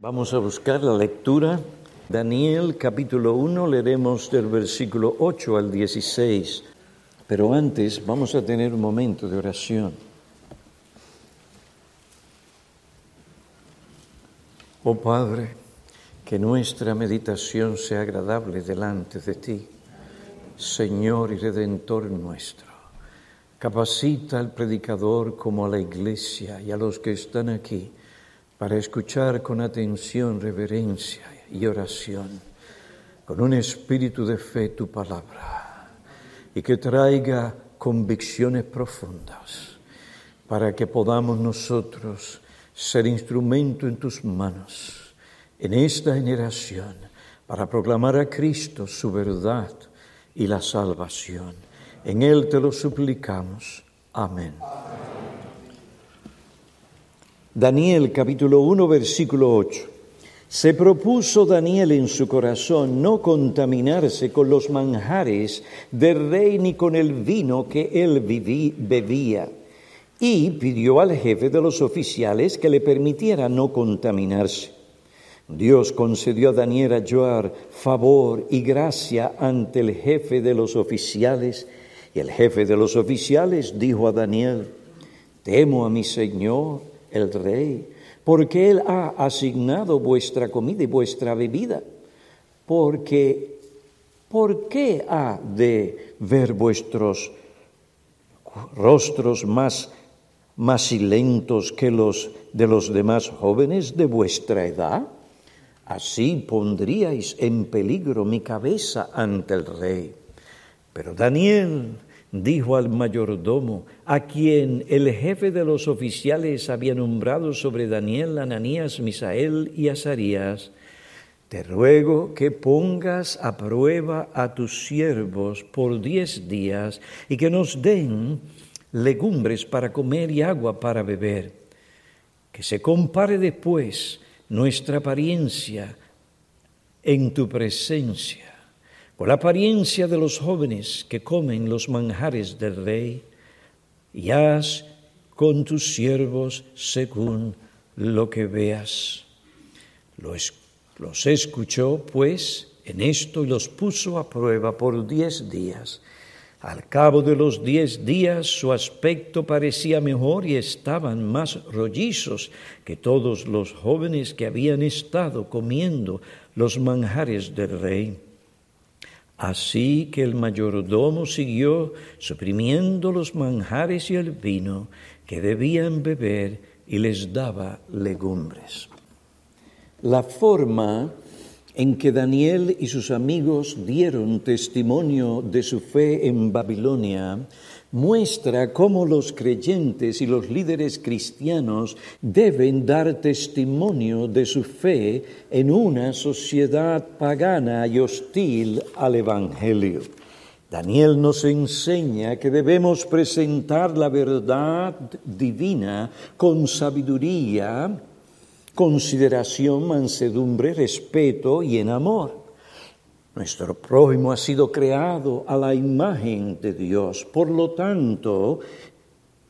Vamos a buscar la lectura. Daniel capítulo 1, leeremos del versículo 8 al 16. Pero antes vamos a tener un momento de oración. Oh Padre, que nuestra meditación sea agradable delante de ti, Señor y Redentor nuestro. Capacita al predicador como a la iglesia y a los que están aquí para escuchar con atención, reverencia y oración, con un espíritu de fe tu palabra, y que traiga convicciones profundas, para que podamos nosotros ser instrumento en tus manos en esta generación, para proclamar a Cristo su verdad y la salvación. En Él te lo suplicamos. Amén. Daniel capítulo 1 versículo 8. Se propuso Daniel en su corazón no contaminarse con los manjares del rey ni con el vino que él bebía, y pidió al jefe de los oficiales que le permitiera no contaminarse. Dios concedió a Daniel a favor y gracia ante el jefe de los oficiales, y el jefe de los oficiales dijo a Daniel, temo a mi Señor, el rey, porque Él ha asignado vuestra comida y vuestra bebida. Porque, ¿por qué ha de ver vuestros rostros más silentos que los de los demás jóvenes de vuestra edad? Así pondríais en peligro mi cabeza ante el rey. Pero Daniel dijo al mayordomo, a quien el jefe de los oficiales había nombrado sobre Daniel, Ananías, Misael y Azarías, te ruego que pongas a prueba a tus siervos por diez días y que nos den legumbres para comer y agua para beber. Que se compare después nuestra apariencia en tu presencia con la apariencia de los jóvenes que comen los manjares del rey, y haz con tus siervos según lo que veas. Los, los escuchó, pues, en esto y los puso a prueba por diez días. Al cabo de los diez días su aspecto parecía mejor y estaban más rollizos que todos los jóvenes que habían estado comiendo los manjares del rey. Así que el mayordomo siguió suprimiendo los manjares y el vino que debían beber y les daba legumbres. La forma en que Daniel y sus amigos dieron testimonio de su fe en Babilonia muestra cómo los creyentes y los líderes cristianos deben dar testimonio de su fe en una sociedad pagana y hostil al Evangelio. Daniel nos enseña que debemos presentar la verdad divina con sabiduría, consideración, mansedumbre, respeto y en amor. Nuestro prójimo ha sido creado a la imagen de Dios. Por lo tanto,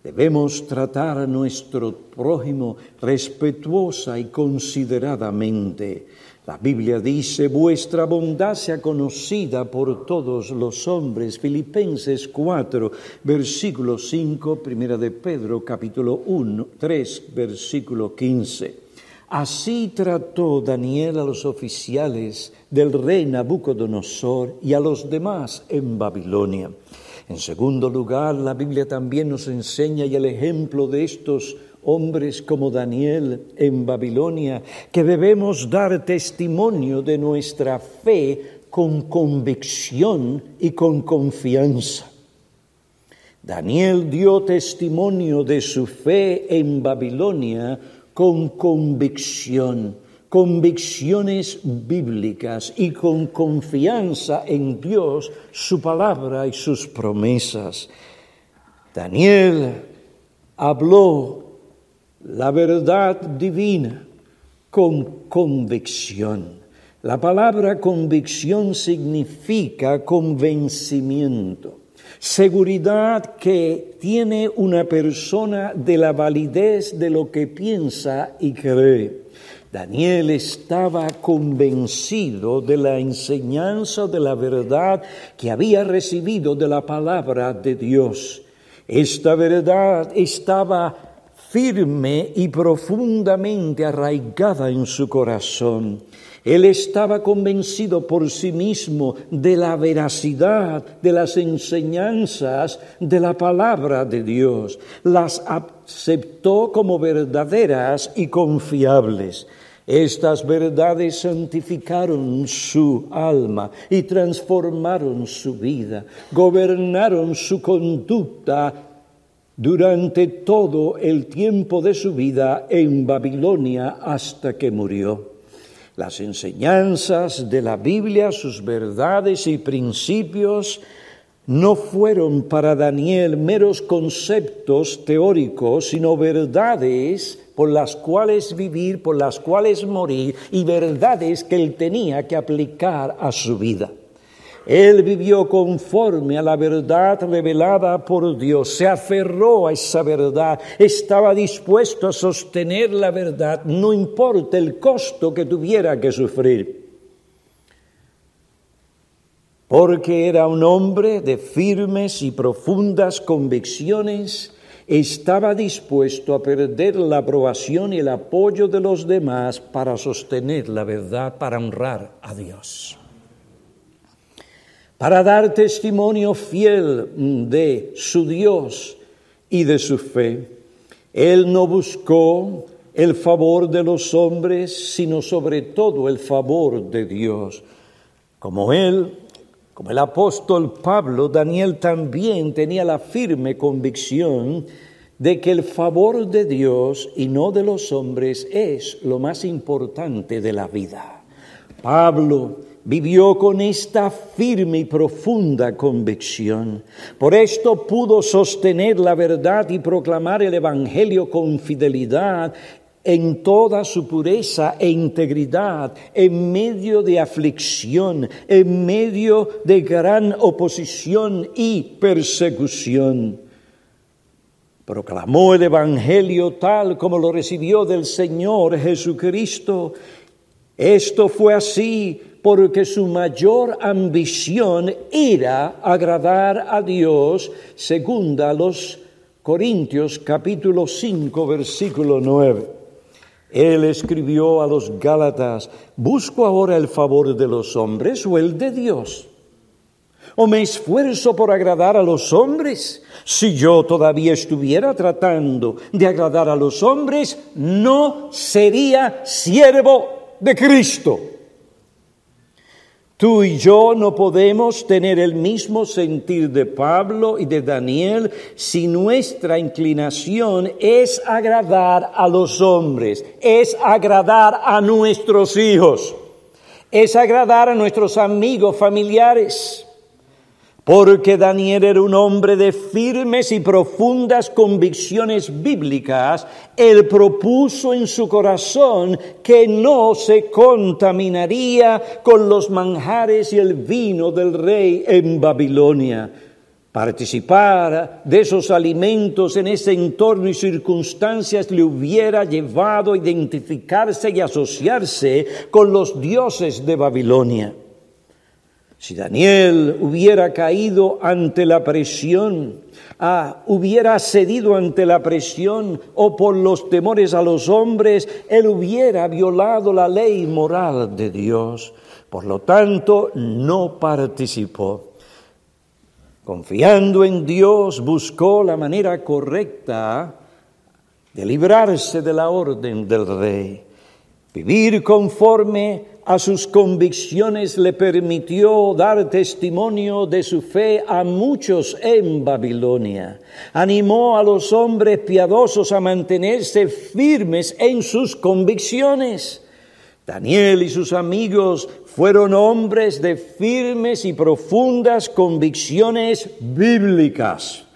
debemos tratar a nuestro prójimo respetuosa y consideradamente. La Biblia dice, vuestra bondad sea conocida por todos los hombres. Filipenses 4, versículo 5, primera de Pedro, capítulo 1, 3, versículo 15. Así trató Daniel a los oficiales del rey Nabucodonosor y a los demás en Babilonia. En segundo lugar, la Biblia también nos enseña y el ejemplo de estos hombres como Daniel en Babilonia, que debemos dar testimonio de nuestra fe con convicción y con confianza. Daniel dio testimonio de su fe en Babilonia con convicción, convicciones bíblicas y con confianza en Dios, su palabra y sus promesas. Daniel habló la verdad divina con convicción. La palabra convicción significa convencimiento seguridad que tiene una persona de la validez de lo que piensa y cree. Daniel estaba convencido de la enseñanza de la verdad que había recibido de la palabra de Dios. Esta verdad estaba firme y profundamente arraigada en su corazón. Él estaba convencido por sí mismo de la veracidad de las enseñanzas de la palabra de Dios. Las aceptó como verdaderas y confiables. Estas verdades santificaron su alma y transformaron su vida, gobernaron su conducta durante todo el tiempo de su vida en Babilonia hasta que murió. Las enseñanzas de la Biblia, sus verdades y principios, no fueron para Daniel meros conceptos teóricos, sino verdades por las cuales vivir, por las cuales morir, y verdades que él tenía que aplicar a su vida. Él vivió conforme a la verdad revelada por Dios, se aferró a esa verdad, estaba dispuesto a sostener la verdad, no importa el costo que tuviera que sufrir. Porque era un hombre de firmes y profundas convicciones, estaba dispuesto a perder la aprobación y el apoyo de los demás para sostener la verdad, para honrar a Dios. Para dar testimonio fiel de su Dios y de su fe, Él no buscó el favor de los hombres, sino sobre todo el favor de Dios. Como Él como el apóstol Pablo, Daniel también tenía la firme convicción de que el favor de Dios y no de los hombres es lo más importante de la vida. Pablo vivió con esta firme y profunda convicción. Por esto pudo sostener la verdad y proclamar el Evangelio con fidelidad en toda su pureza e integridad, en medio de aflicción, en medio de gran oposición y persecución. Proclamó el Evangelio tal como lo recibió del Señor Jesucristo. Esto fue así porque su mayor ambición era agradar a Dios, según los Corintios capítulo 5 versículo 9. Él escribió a los Gálatas, ¿busco ahora el favor de los hombres o el de Dios? ¿O me esfuerzo por agradar a los hombres? Si yo todavía estuviera tratando de agradar a los hombres, no sería siervo de Cristo. Tú y yo no podemos tener el mismo sentir de Pablo y de Daniel si nuestra inclinación es agradar a los hombres, es agradar a nuestros hijos, es agradar a nuestros amigos, familiares porque Daniel era un hombre de firmes y profundas convicciones bíblicas, él propuso en su corazón que no se contaminaría con los manjares y el vino del rey en Babilonia. Participar de esos alimentos en ese entorno y circunstancias le hubiera llevado a identificarse y asociarse con los dioses de Babilonia. Si Daniel hubiera caído ante la presión, ah, hubiera cedido ante la presión o por los temores a los hombres, él hubiera violado la ley moral de Dios. Por lo tanto, no participó. Confiando en Dios, buscó la manera correcta de librarse de la orden del rey. Vivir conforme a sus convicciones le permitió dar testimonio de su fe a muchos en Babilonia. Animó a los hombres piadosos a mantenerse firmes en sus convicciones. Daniel y sus amigos fueron hombres de firmes y profundas convicciones bíblicas.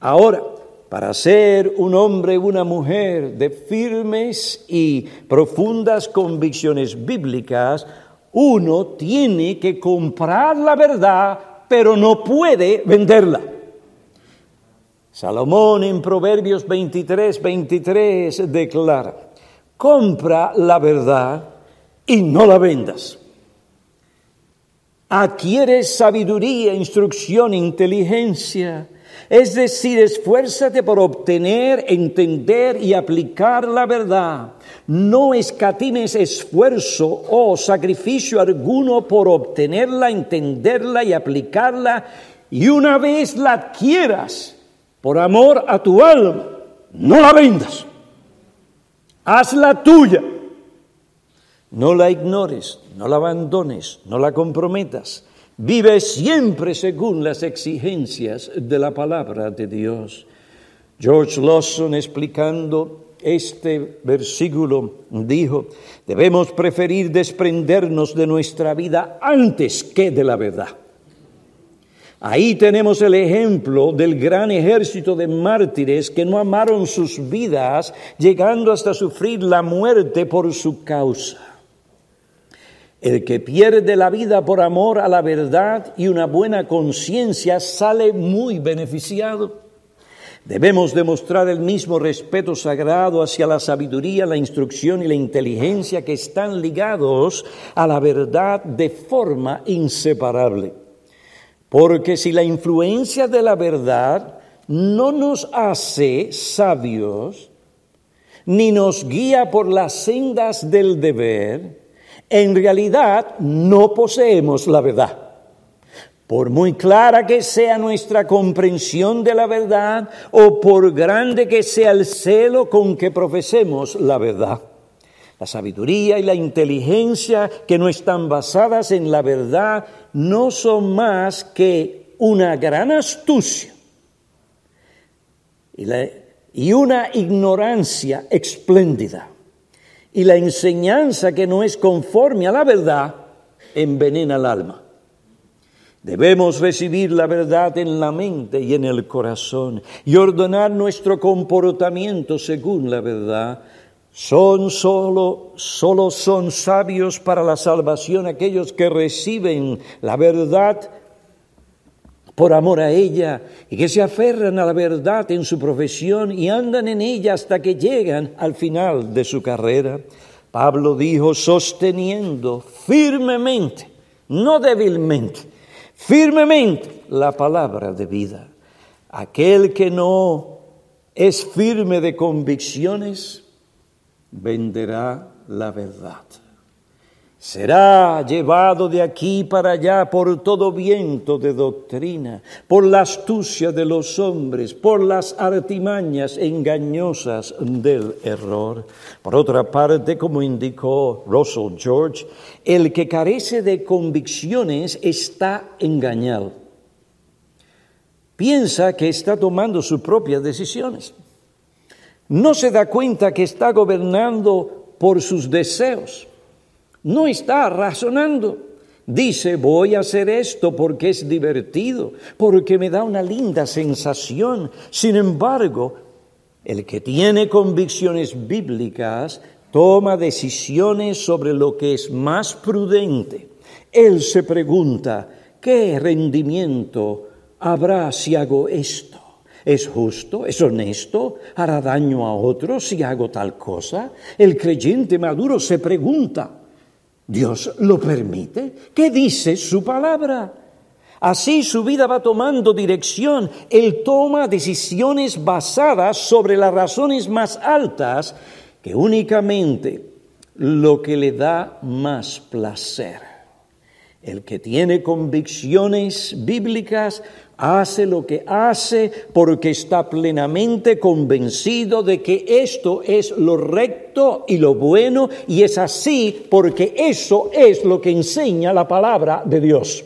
Ahora, para ser un hombre y una mujer de firmes y profundas convicciones bíblicas, uno tiene que comprar la verdad, pero no puede venderla. Salomón en Proverbios 23, 23 declara, compra la verdad y no la vendas. Adquiere sabiduría, instrucción, inteligencia. Es decir, esfuérzate por obtener, entender y aplicar la verdad. No escatimes esfuerzo o sacrificio alguno por obtenerla, entenderla y aplicarla. Y una vez la adquieras por amor a tu alma, no la vendas. Hazla tuya. No la ignores, no la abandones, no la comprometas. Vive siempre según las exigencias de la palabra de Dios. George Lawson explicando este versículo dijo, debemos preferir desprendernos de nuestra vida antes que de la verdad. Ahí tenemos el ejemplo del gran ejército de mártires que no amaron sus vidas, llegando hasta sufrir la muerte por su causa. El que pierde la vida por amor a la verdad y una buena conciencia sale muy beneficiado. Debemos demostrar el mismo respeto sagrado hacia la sabiduría, la instrucción y la inteligencia que están ligados a la verdad de forma inseparable. Porque si la influencia de la verdad no nos hace sabios, ni nos guía por las sendas del deber, en realidad no poseemos la verdad. Por muy clara que sea nuestra comprensión de la verdad o por grande que sea el celo con que profesemos la verdad. La sabiduría y la inteligencia que no están basadas en la verdad no son más que una gran astucia y, una ignorancia espléndida. Y la enseñanza que no es conforme a la verdad envenena el alma. Debemos recibir la verdad en la mente y en el corazón y ordenar nuestro comportamiento según la verdad son solo, solo son sabios para la salvación aquellos que reciben la verdad por amor a ella y que se aferran a la verdad en su profesión y andan en ella hasta que llegan al final de su carrera. Pablo dijo, sosteniendo firmemente, no débilmente, firmemente la palabra de vida. Aquel que no es firme de convicciones, venderá la verdad. Será llevado de aquí para allá por todo viento de doctrina, por la astucia de los hombres, por las artimañas engañosas del error. Por otra parte, como indicó Russell George, el que carece de convicciones está engañado. Piensa que está tomando sus propias decisiones no se da cuenta que está gobernando por sus deseos. No está razonando. Dice, voy a hacer esto porque es divertido, porque me da una linda sensación. Sin embargo, el que tiene convicciones bíblicas toma decisiones sobre lo que es más prudente. Él se pregunta, ¿qué rendimiento habrá si hago esto? ¿Es justo? ¿Es honesto? ¿Hará daño a otros si hago tal cosa? El creyente maduro se pregunta, ¿Dios lo permite? ¿Qué dice su palabra? Así su vida va tomando dirección. Él toma decisiones basadas sobre las razones más altas que únicamente lo que le da más placer. El que tiene convicciones bíblicas hace lo que hace porque está plenamente convencido de que esto es lo recto y lo bueno y es así porque eso es lo que enseña la palabra de Dios.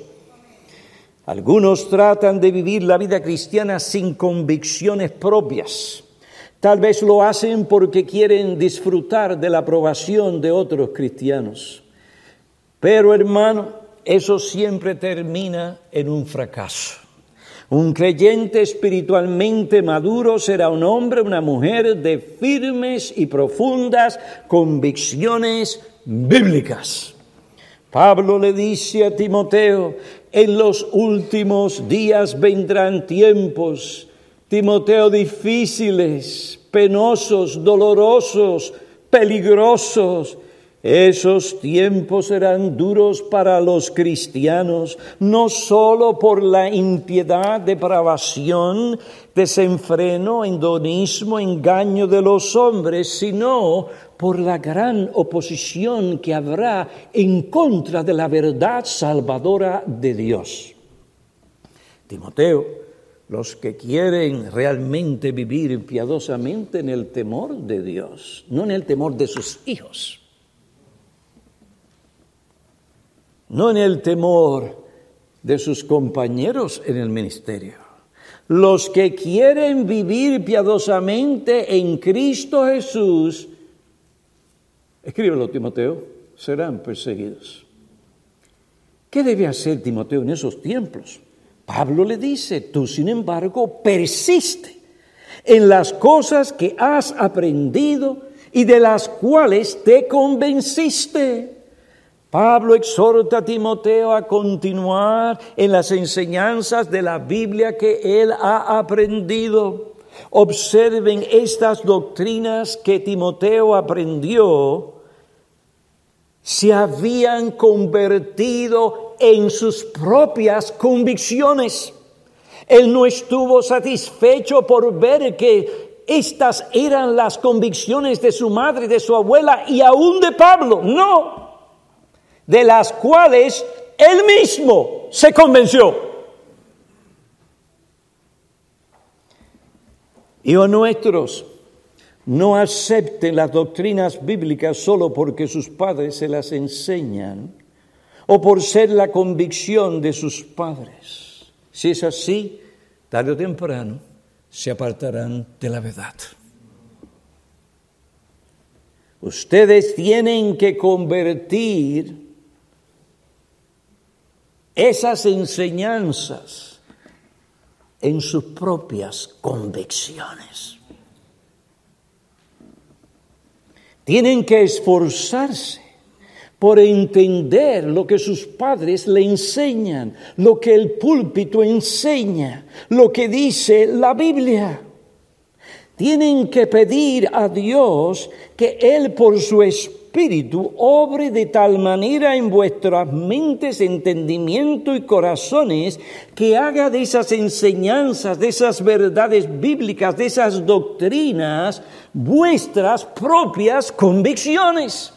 Algunos tratan de vivir la vida cristiana sin convicciones propias. Tal vez lo hacen porque quieren disfrutar de la aprobación de otros cristianos. Pero hermano, eso siempre termina en un fracaso. Un creyente espiritualmente maduro será un hombre, una mujer de firmes y profundas convicciones bíblicas. Pablo le dice a Timoteo, en los últimos días vendrán tiempos, Timoteo, difíciles, penosos, dolorosos, peligrosos. Esos tiempos serán duros para los cristianos, no solo por la impiedad, depravación, desenfreno, endonismo, engaño de los hombres, sino por la gran oposición que habrá en contra de la verdad salvadora de Dios. Timoteo, los que quieren realmente vivir piadosamente en el temor de Dios, no en el temor de sus hijos no en el temor de sus compañeros en el ministerio. Los que quieren vivir piadosamente en Cristo Jesús, escríbelo Timoteo, serán perseguidos. ¿Qué debe hacer Timoteo en esos tiempos? Pablo le dice, tú sin embargo persiste en las cosas que has aprendido y de las cuales te convenciste Pablo exhorta a Timoteo a continuar en las enseñanzas de la Biblia que él ha aprendido. Observen estas doctrinas que Timoteo aprendió, se habían convertido en sus propias convicciones. Él no estuvo satisfecho por ver que estas eran las convicciones de su madre, de su abuela y aún de Pablo. No, de las cuales él mismo se convenció. Hijos nuestros, no acepten las doctrinas bíblicas solo porque sus padres se las enseñan o por ser la convicción de sus padres. Si es así, tarde o temprano se apartarán de la verdad. Ustedes tienen que convertir esas enseñanzas en sus propias convicciones. Tienen que esforzarse por entender lo que sus padres le enseñan, lo que el púlpito enseña, lo que dice la Biblia. Tienen que pedir a Dios que Él por su espíritu Espíritu obre de tal manera en vuestras mentes, entendimiento y corazones que haga de esas enseñanzas, de esas verdades bíblicas, de esas doctrinas, vuestras propias convicciones.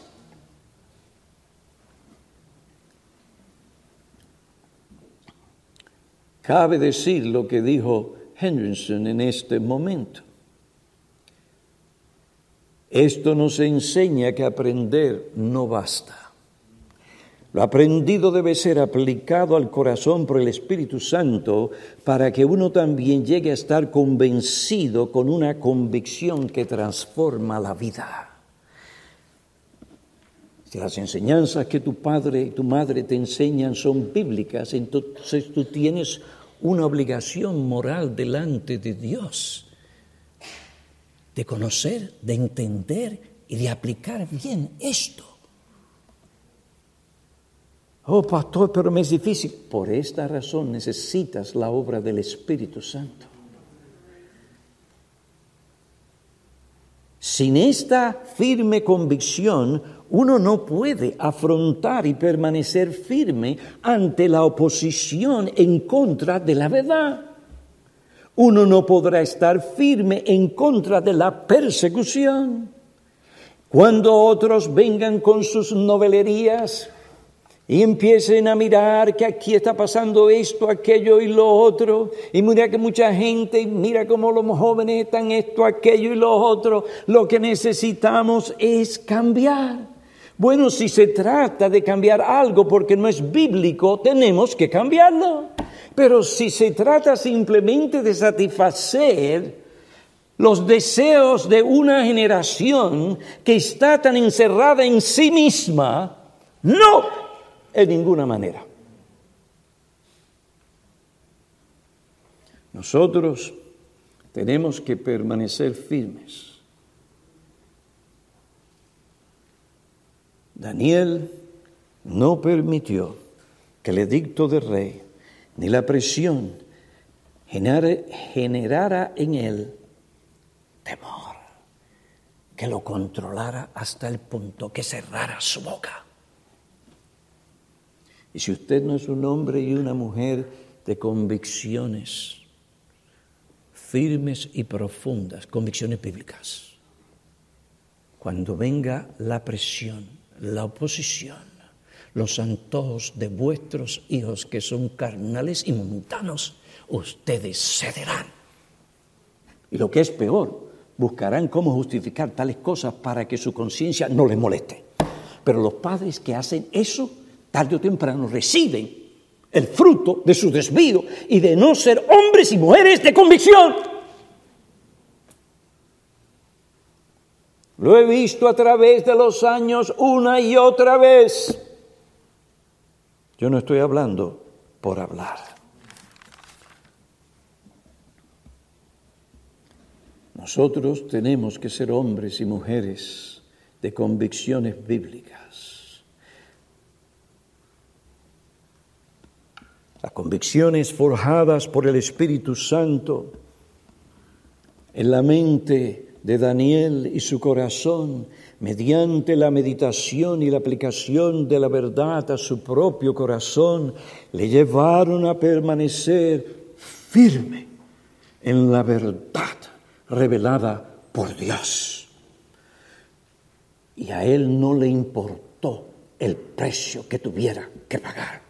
Cabe decir lo que dijo Henderson en este momento. Esto nos enseña que aprender no basta. Lo aprendido debe ser aplicado al corazón por el Espíritu Santo para que uno también llegue a estar convencido con una convicción que transforma la vida. Si las enseñanzas que tu padre y tu madre te enseñan son bíblicas, entonces tú tienes una obligación moral delante de Dios de conocer, de entender y de aplicar bien esto. Oh, pastor, pero me es difícil. Por esta razón necesitas la obra del Espíritu Santo. Sin esta firme convicción, uno no puede afrontar y permanecer firme ante la oposición en contra de la verdad uno no podrá estar firme en contra de la persecución. Cuando otros vengan con sus novelerías y empiecen a mirar que aquí está pasando esto, aquello y lo otro, y mira que mucha gente, mira cómo los jóvenes están esto, aquello y lo otro, lo que necesitamos es cambiar. Bueno, si se trata de cambiar algo porque no es bíblico, tenemos que cambiarlo. Pero si se trata simplemente de satisfacer los deseos de una generación que está tan encerrada en sí misma, no, en ninguna manera. Nosotros tenemos que permanecer firmes. Daniel no permitió que el edicto del rey ni la presión generara en él temor. que lo controlara hasta el punto que cerrara su boca. Y si usted no es un hombre y una mujer de convicciones firmes y profundas, convicciones bíblicas, cuando venga la presión, la oposición, los antojos de vuestros hijos que son carnales y mundanos, ustedes cederán. Y lo que es peor, buscarán cómo justificar tales cosas para que su conciencia no les moleste. Pero los padres que hacen eso, tarde o temprano reciben el fruto de su desvío y de no ser hombres y mujeres de convicción. Lo he visto a través de los años una y otra vez. Yo no estoy hablando por hablar. Nosotros tenemos que ser hombres y mujeres de convicciones bíblicas. Las convicciones forjadas por el Espíritu Santo en la mente de Daniel y su corazón, mediante la meditación y la aplicación de la verdad a su propio corazón, le llevaron a permanecer firme en la verdad revelada por Dios. Y a él no le importó el precio que tuviera que pagar.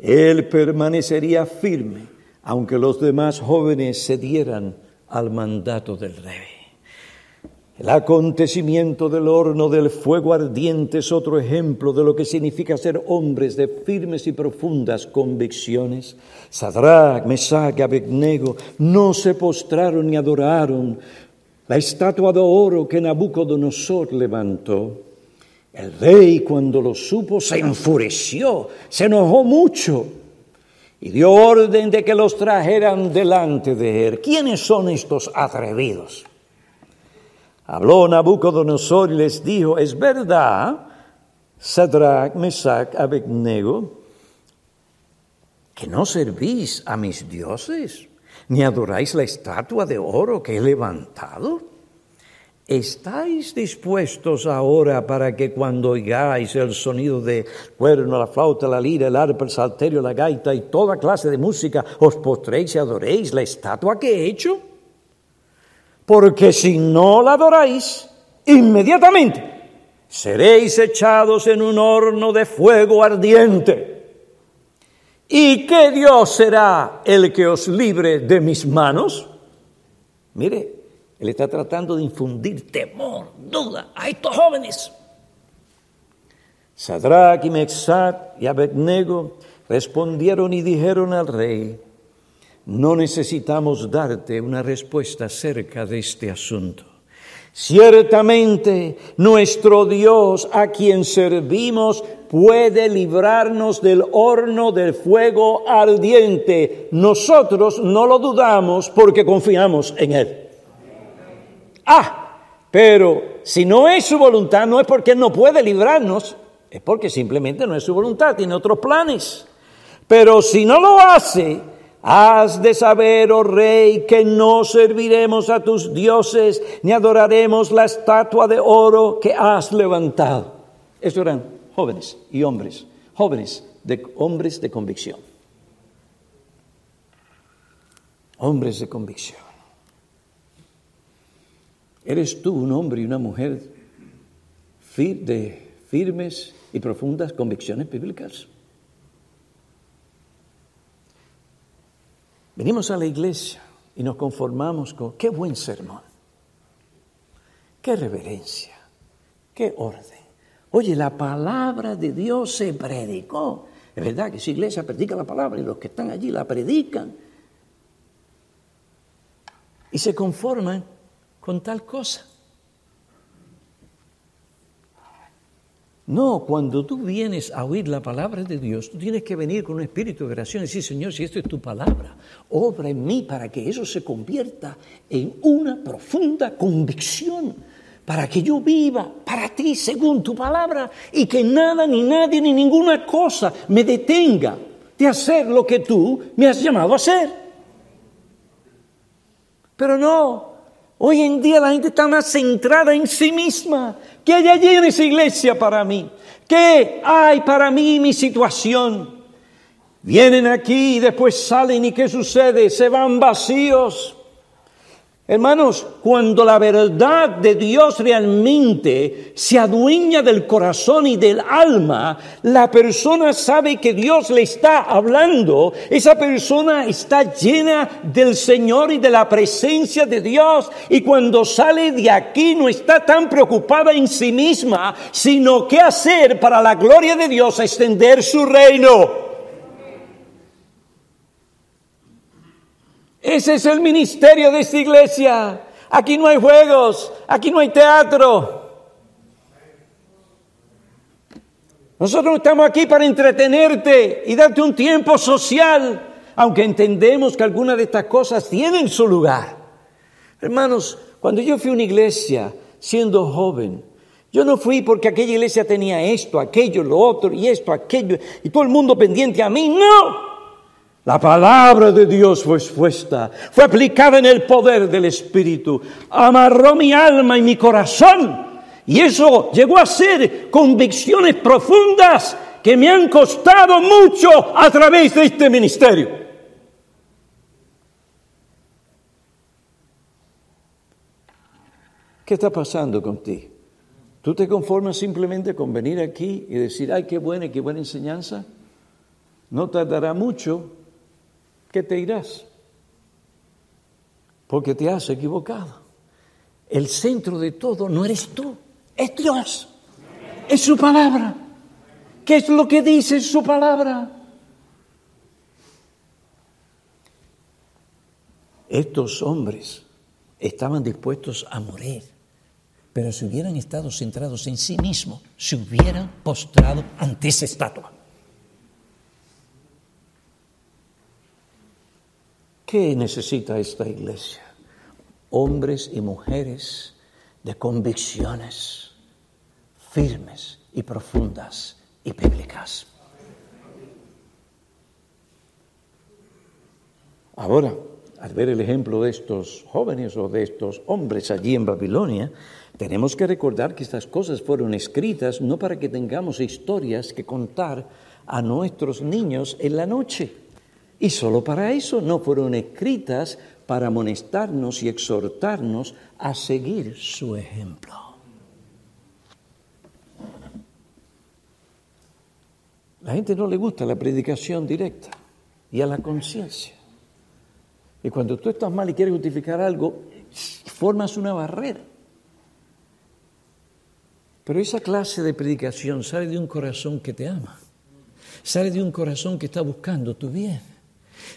Él permanecería firme, aunque los demás jóvenes cedieran al mandato del rey. El acontecimiento del horno del fuego ardiente es otro ejemplo de lo que significa ser hombres de firmes y profundas convicciones. Sadrach, Mesach y Abednego no se postraron ni adoraron la estatua de oro que Nabucodonosor levantó. El rey cuando lo supo se enfureció, se enojó mucho y dio orden de que los trajeran delante de él. ¿Quiénes son estos atrevidos? Habló Nabucodonosor y les dijo, es verdad, Sadrach, Mesach, Abednego, que no servís a mis dioses, ni adoráis la estatua de oro que he levantado. ¿Estáis dispuestos ahora para que cuando oigáis el sonido de cuerno, la flauta, la lira, el arpa, el salterio, la gaita y toda clase de música, os postréis y adoréis la estatua que he hecho? porque si no la adoráis, inmediatamente seréis echados en un horno de fuego ardiente. ¿Y qué Dios será el que os libre de mis manos? Mire, Él está tratando de infundir temor, duda a estos jóvenes. Sadrach y Mexat y Abednego respondieron y dijeron al rey, no necesitamos darte una respuesta acerca de este asunto. Ciertamente nuestro Dios a quien servimos puede librarnos del horno del fuego ardiente. Nosotros no lo dudamos porque confiamos en Él. Ah, pero si no es su voluntad, no es porque Él no puede librarnos, es porque simplemente no es su voluntad, tiene otros planes. Pero si no lo hace, Has de saber, oh rey, que no serviremos a tus dioses ni adoraremos la estatua de oro que has levantado. Estos eran jóvenes y hombres, jóvenes de hombres de convicción. Hombres de convicción. ¿Eres tú un hombre y una mujer de firmes y profundas convicciones bíblicas? Venimos a la iglesia y nos conformamos con qué buen sermón, qué reverencia, qué orden. Oye, la palabra de Dios se predicó. Es verdad que si iglesia predica la palabra y los que están allí la predican y se conforman con tal cosa. No, cuando tú vienes a oír la palabra de Dios, tú tienes que venir con un espíritu de oración y decir, Señor, si esto es tu palabra, obra en mí para que eso se convierta en una profunda convicción, para que yo viva para ti según tu palabra y que nada, ni nadie, ni ninguna cosa me detenga de hacer lo que tú me has llamado a hacer. Pero no, Hoy en día la gente está más centrada en sí misma. ¿Qué hay allí en esa iglesia para mí? ¿Qué hay para mí mi situación? Vienen aquí y después salen y ¿qué sucede? Se van vacíos. Hermanos, cuando la verdad de Dios realmente se adueña del corazón y del alma, la persona sabe que Dios le está hablando, esa persona está llena del Señor y de la presencia de Dios y cuando sale de aquí no está tan preocupada en sí misma, sino qué hacer para la gloria de Dios extender su reino. Ese es el ministerio de esta iglesia. Aquí no hay juegos, aquí no hay teatro. Nosotros estamos aquí para entretenerte y darte un tiempo social, aunque entendemos que algunas de estas cosas tienen su lugar. Hermanos, cuando yo fui a una iglesia siendo joven, yo no fui porque aquella iglesia tenía esto, aquello, lo otro y esto, aquello, y todo el mundo pendiente a mí. No, la palabra de Dios fue expuesta, fue aplicada en el poder del Espíritu, amarró mi alma y mi corazón. Y eso llegó a ser convicciones profundas que me han costado mucho a través de este ministerio. ¿Qué está pasando contigo? ¿Tú te conformas simplemente con venir aquí y decir, ay, qué buena y qué buena enseñanza? No tardará mucho que te irás, porque te has equivocado. El centro de todo no eres tú, es Dios, es su palabra. ¿Qué es lo que dice su palabra? Estos hombres estaban dispuestos a morir, pero si hubieran estado centrados en sí mismos, se hubieran postrado ante esa estatua. ¿Qué necesita esta iglesia? Hombres y mujeres de convicciones firmes y profundas y bíblicas. Ahora, al ver el ejemplo de estos jóvenes o de estos hombres allí en Babilonia, tenemos que recordar que estas cosas fueron escritas no para que tengamos historias que contar a nuestros niños en la noche. Y solo para eso no fueron escritas para amonestarnos y exhortarnos a seguir su ejemplo. La gente no le gusta la predicación directa y a la conciencia. Y cuando tú estás mal y quieres justificar algo, formas una barrera. Pero esa clase de predicación sale de un corazón que te ama, sale de un corazón que está buscando tu bien.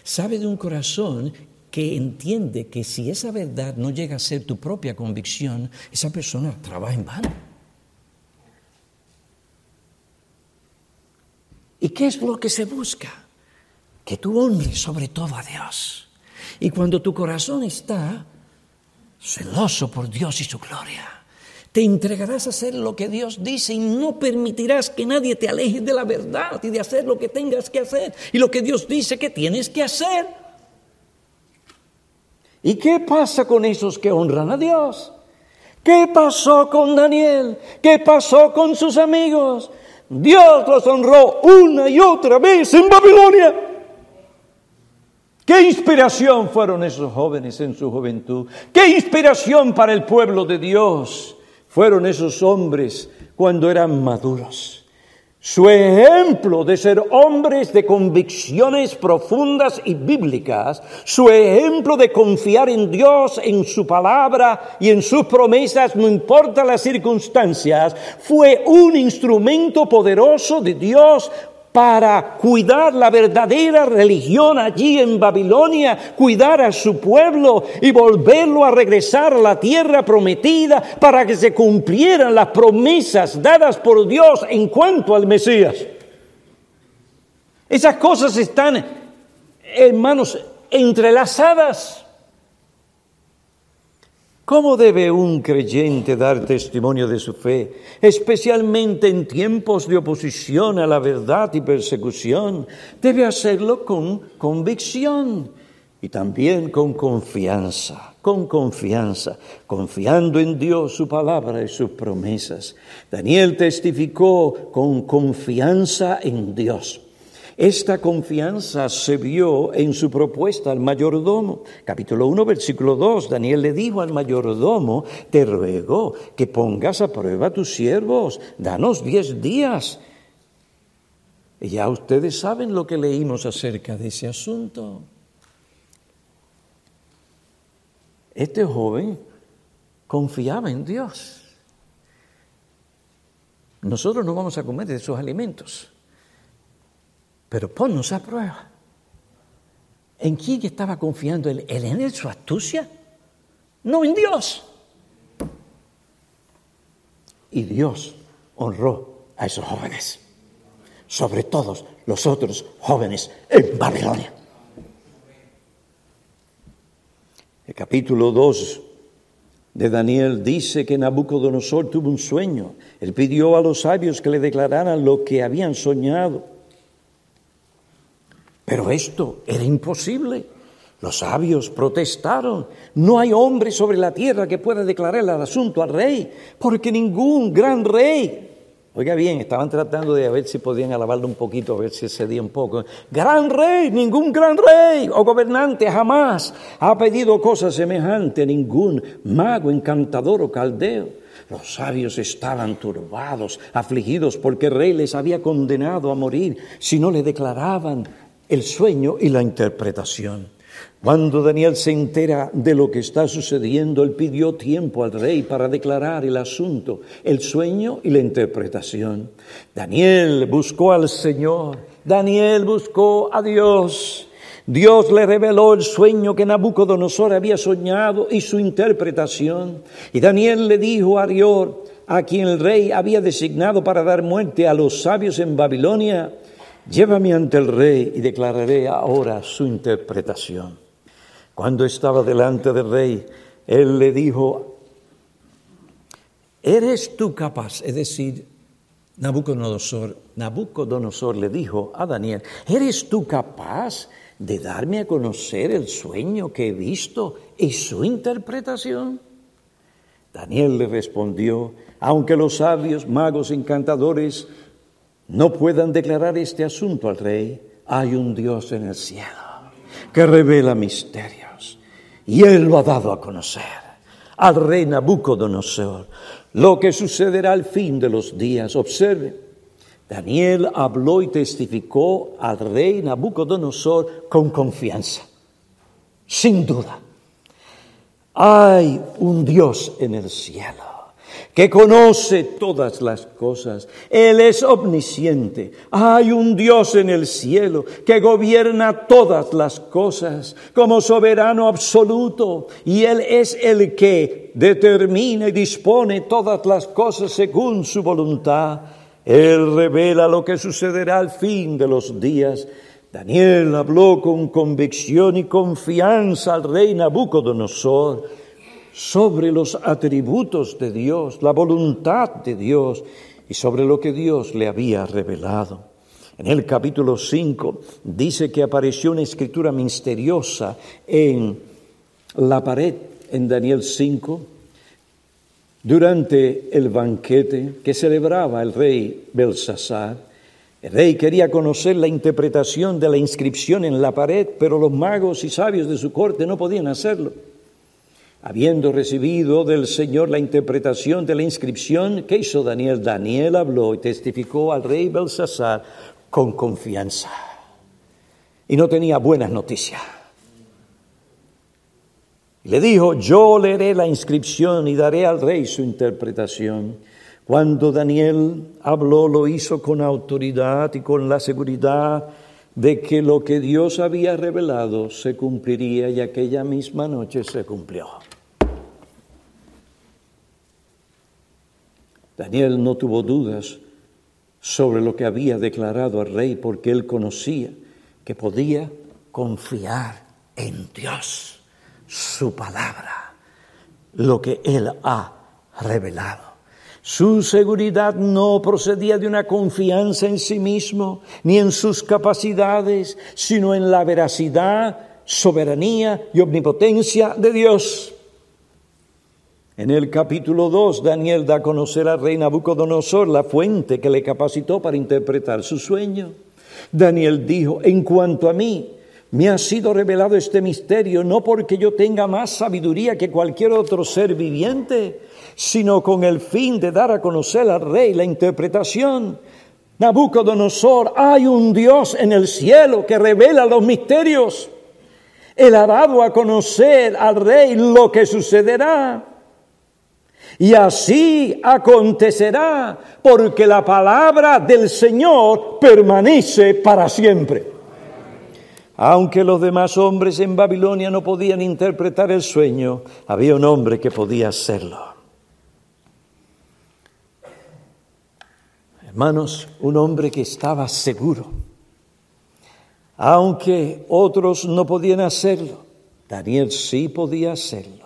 Sabe de un corazón que entiende que si esa verdad no llega a ser tu propia convicción, esa persona trabaja en vano. ¿Y qué es lo que se busca? Que tú honres sobre todo a Dios. Y cuando tu corazón está celoso por Dios y su gloria, te entregarás a hacer lo que Dios dice y no permitirás que nadie te aleje de la verdad y de hacer lo que tengas que hacer y lo que Dios dice que tienes que hacer. ¿Y qué pasa con esos que honran a Dios? ¿Qué pasó con Daniel? ¿Qué pasó con sus amigos? Dios los honró una y otra vez en Babilonia. ¿Qué inspiración fueron esos jóvenes en su juventud? ¿Qué inspiración para el pueblo de Dios? Fueron esos hombres cuando eran maduros. Su ejemplo de ser hombres de convicciones profundas y bíblicas, su ejemplo de confiar en Dios, en su palabra y en sus promesas, no importa las circunstancias, fue un instrumento poderoso de Dios para cuidar la verdadera religión allí en Babilonia, cuidar a su pueblo y volverlo a regresar a la tierra prometida para que se cumplieran las promesas dadas por Dios en cuanto al Mesías. Esas cosas están, hermanos, entrelazadas. ¿Cómo debe un creyente dar testimonio de su fe, especialmente en tiempos de oposición a la verdad y persecución? Debe hacerlo con convicción y también con confianza. con confianza, confiando en Dios, su palabra y sus promesas. Daniel testificó con confianza en Dios. Esta confianza se vio en su propuesta al mayordomo. Capítulo 1, versículo 2. Daniel le dijo al mayordomo, te ruego que pongas a prueba a tus siervos, danos diez días. Y ya ustedes saben lo que leímos acerca de ese asunto. Este joven confiaba en Dios. Nosotros no vamos a comer de esos alimentos. Pero ponnos a prueba. ¿En quién estaba confiando él? en su astucia? No, en Dios. Y Dios honró a esos jóvenes, sobre todos los otros jóvenes en Babilonia. El capítulo 2 de Daniel dice que Nabucodonosor tuvo un sueño. Él pidió a los sabios que le declararan lo que habían soñado. Pero esto era imposible. Los sabios protestaron. No hay hombre sobre la tierra que pueda declarar el asunto al rey, porque ningún gran rey. Oiga bien, estaban tratando de ver si podían alabarlo un poquito, a ver si cedía un poco. Gran rey, ningún gran rey o gobernante jamás ha pedido cosa semejante, ningún mago, encantador o caldeo. Los sabios estaban turbados, afligidos, porque el rey les había condenado a morir si no le declaraban el sueño y la interpretación. Cuando Daniel se entera de lo que está sucediendo, él pidió tiempo al rey para declarar el asunto, el sueño y la interpretación. Daniel buscó al Señor, Daniel buscó a Dios. Dios le reveló el sueño que Nabucodonosor había soñado y su interpretación. Y Daniel le dijo a Dios, a quien el rey había designado para dar muerte a los sabios en Babilonia, Llévame ante el rey y declararé ahora su interpretación. Cuando estaba delante del rey, él le dijo, ¿eres tú capaz? Es decir, Nabucodonosor, Nabucodonosor le dijo a Daniel, ¿eres tú capaz de darme a conocer el sueño que he visto y su interpretación? Daniel le respondió, aunque los sabios, magos, encantadores, no puedan declarar este asunto al rey, hay un Dios en el cielo que revela misterios y él lo ha dado a conocer al rey Nabucodonosor lo que sucederá al fin de los días. Observe, Daniel habló y testificó al rey Nabucodonosor con confianza, sin duda. Hay un Dios en el cielo que conoce todas las cosas. Él es omnisciente. Hay un Dios en el cielo que gobierna todas las cosas como soberano absoluto. Y Él es el que determina y dispone todas las cosas según su voluntad. Él revela lo que sucederá al fin de los días. Daniel habló con convicción y confianza al rey Nabucodonosor sobre los atributos de Dios, la voluntad de Dios y sobre lo que Dios le había revelado. En el capítulo 5 dice que apareció una escritura misteriosa en la pared en Daniel 5 durante el banquete que celebraba el rey Belsasar. El rey quería conocer la interpretación de la inscripción en la pared, pero los magos y sabios de su corte no podían hacerlo. Habiendo recibido del Señor la interpretación de la inscripción, ¿qué hizo Daniel? Daniel habló y testificó al rey Belsasar con confianza. Y no tenía buenas noticias. Le dijo, yo leeré la inscripción y daré al rey su interpretación. Cuando Daniel habló, lo hizo con autoridad y con la seguridad de que lo que Dios había revelado se cumpliría y aquella misma noche se cumplió. Daniel no tuvo dudas sobre lo que había declarado al rey porque él conocía que podía confiar en Dios, su palabra, lo que él ha revelado. Su seguridad no procedía de una confianza en sí mismo ni en sus capacidades, sino en la veracidad, soberanía y omnipotencia de Dios. En el capítulo 2, Daniel da a conocer al rey Nabucodonosor la fuente que le capacitó para interpretar su sueño. Daniel dijo, en cuanto a mí, me ha sido revelado este misterio no porque yo tenga más sabiduría que cualquier otro ser viviente, sino con el fin de dar a conocer al rey la interpretación. Nabucodonosor, hay un Dios en el cielo que revela los misterios. Él ha dado a conocer al rey lo que sucederá. Y así acontecerá, porque la palabra del Señor permanece para siempre. Aunque los demás hombres en Babilonia no podían interpretar el sueño, había un hombre que podía hacerlo. Hermanos, un hombre que estaba seguro. Aunque otros no podían hacerlo, Daniel sí podía hacerlo,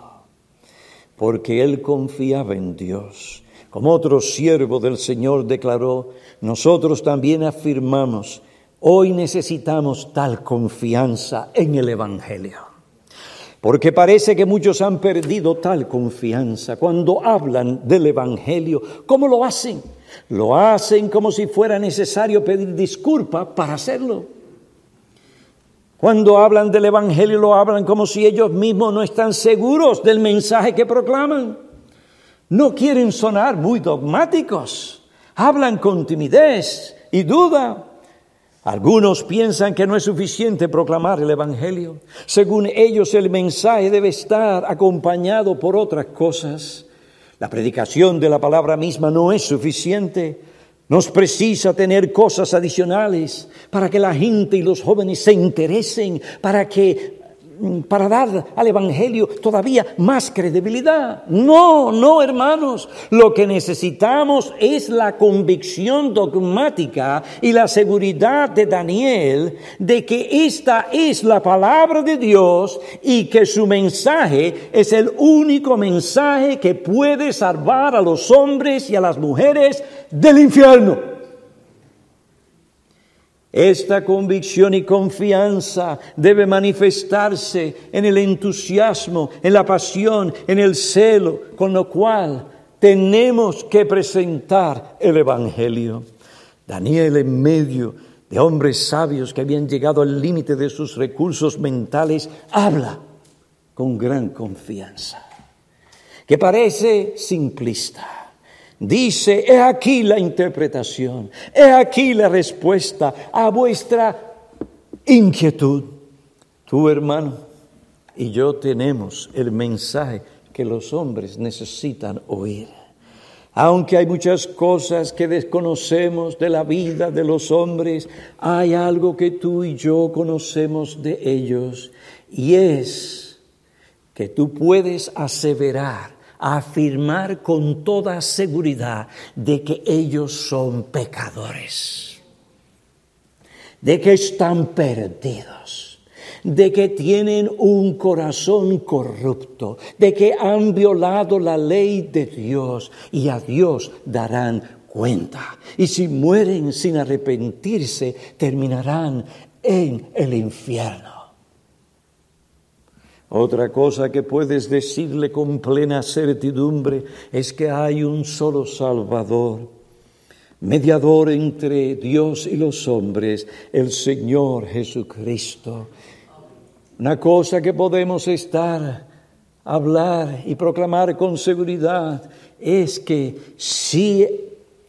porque él confiaba en Dios. Como otro siervo del Señor declaró, nosotros también afirmamos Hoy necesitamos tal confianza en el Evangelio. Porque parece que muchos han perdido tal confianza cuando hablan del Evangelio. ¿Cómo lo hacen? Lo hacen como si fuera necesario pedir disculpa para hacerlo. Cuando hablan del Evangelio lo hablan como si ellos mismos no están seguros del mensaje que proclaman. No quieren sonar muy dogmáticos. Hablan con timidez y duda. Algunos piensan que no es suficiente proclamar el Evangelio. Según ellos, el mensaje debe estar acompañado por otras cosas. La predicación de la palabra misma no es suficiente. Nos precisa tener cosas adicionales para que la gente y los jóvenes se interesen, para que Mm, para dar al Evangelio todavía más credibilidad. No, no, hermanos. Lo que necesitamos es la convicción dogmática y la seguridad de Daniel de que esta es la palabra de Dios y que su mensaje es el único mensaje que puede salvar a los hombres y a las mujeres del infierno. Esta convicción y confianza debe manifestarse en el entusiasmo, en la pasión, en el celo, con lo cual tenemos que presentar el Evangelio. Daniel en medio de hombres sabios que habían llegado al límite de sus recursos mentales, habla con gran confianza, que parece simplista Dice, he aquí la interpretación, he aquí la respuesta a vuestra inquietud. Tu hermano y yo tenemos el mensaje que los hombres necesitan oír. Aunque hay muchas cosas que desconocemos de la vida de los hombres, hay algo que tú y yo conocemos de ellos y es que tú puedes aseverar afirmar con toda seguridad de que ellos son pecadores, de que están perdidos, de que tienen un corazón corrupto, de que han violado la ley de Dios y a Dios darán cuenta. Y si mueren sin arrepentirse, terminarán en el infierno. Otra cosa que puedes decirle con plena certidumbre es que hay un solo Salvador, mediador entre Dios y los hombres, el Señor Jesucristo. Una cosa que podemos estar, hablar y proclamar con seguridad es que si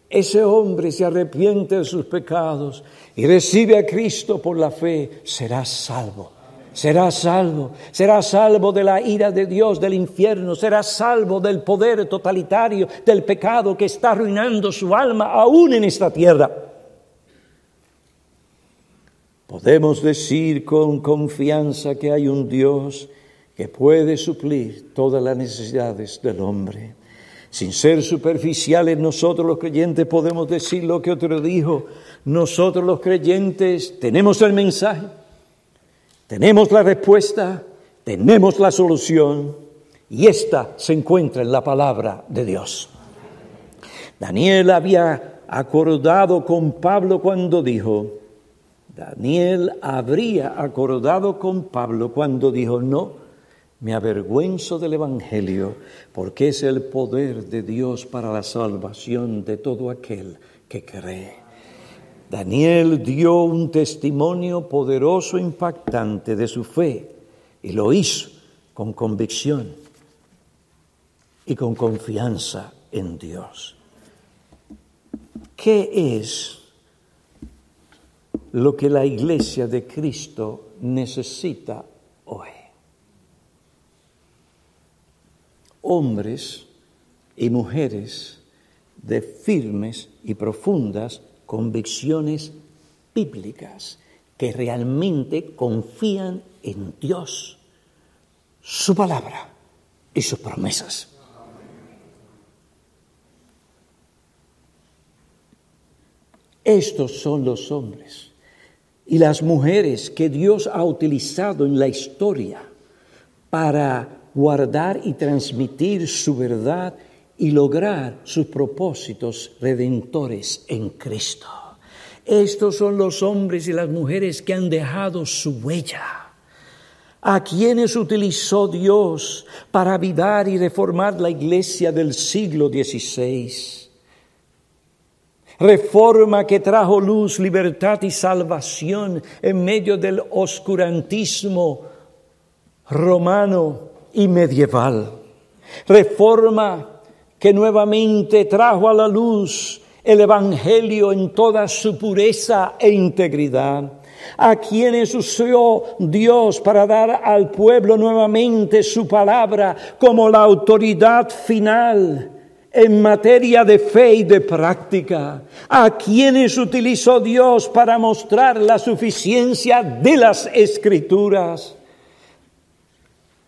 ese hombre se arrepiente de sus pecados y recibe a Cristo por la fe, será salvo será salvo, será salvo de la ira de Dios, del infierno, será salvo del poder totalitario, del pecado que está arruinando su alma aún en esta tierra. Podemos decir con confianza que hay un Dios que puede suplir todas las necesidades del hombre. Sin ser superficiales, nosotros los creyentes podemos decir lo que otro dijo. Nosotros los creyentes tenemos el mensaje, tenemos la respuesta, tenemos la solución y esta se encuentra en la palabra de Dios. Daniel había acordado con Pablo cuando dijo, Daniel habría acordado con Pablo cuando dijo, no, Me avergüenzo del Evangelio porque es el poder de Dios para la salvación de todo aquel que cree. Daniel dio un testimonio poderoso, impactante de su fe y lo hizo con convicción y con confianza en Dios. ¿Qué es lo que la iglesia de Cristo necesita hoy? Hombres y mujeres de firmes y profundas convicciones bíblicas que realmente confían en Dios, su palabra y sus promesas. Estos son los hombres y las mujeres que Dios ha utilizado en la historia para guardar y transmitir su verdad y lograr sus propósitos redentores en Cristo. Estos son los hombres y las mujeres que han dejado su huella, a quienes utilizó Dios para avivar y reformar la iglesia del siglo XVI. Reforma que trajo luz, libertad y salvación en medio del oscurantismo romano y medieval. Reforma que nuevamente trajo a la luz el Evangelio en toda su pureza e integridad, a quienes usó Dios para dar al pueblo nuevamente su palabra como la autoridad final en materia de fe y de práctica, a quienes utilizó Dios para mostrar la suficiencia de las escrituras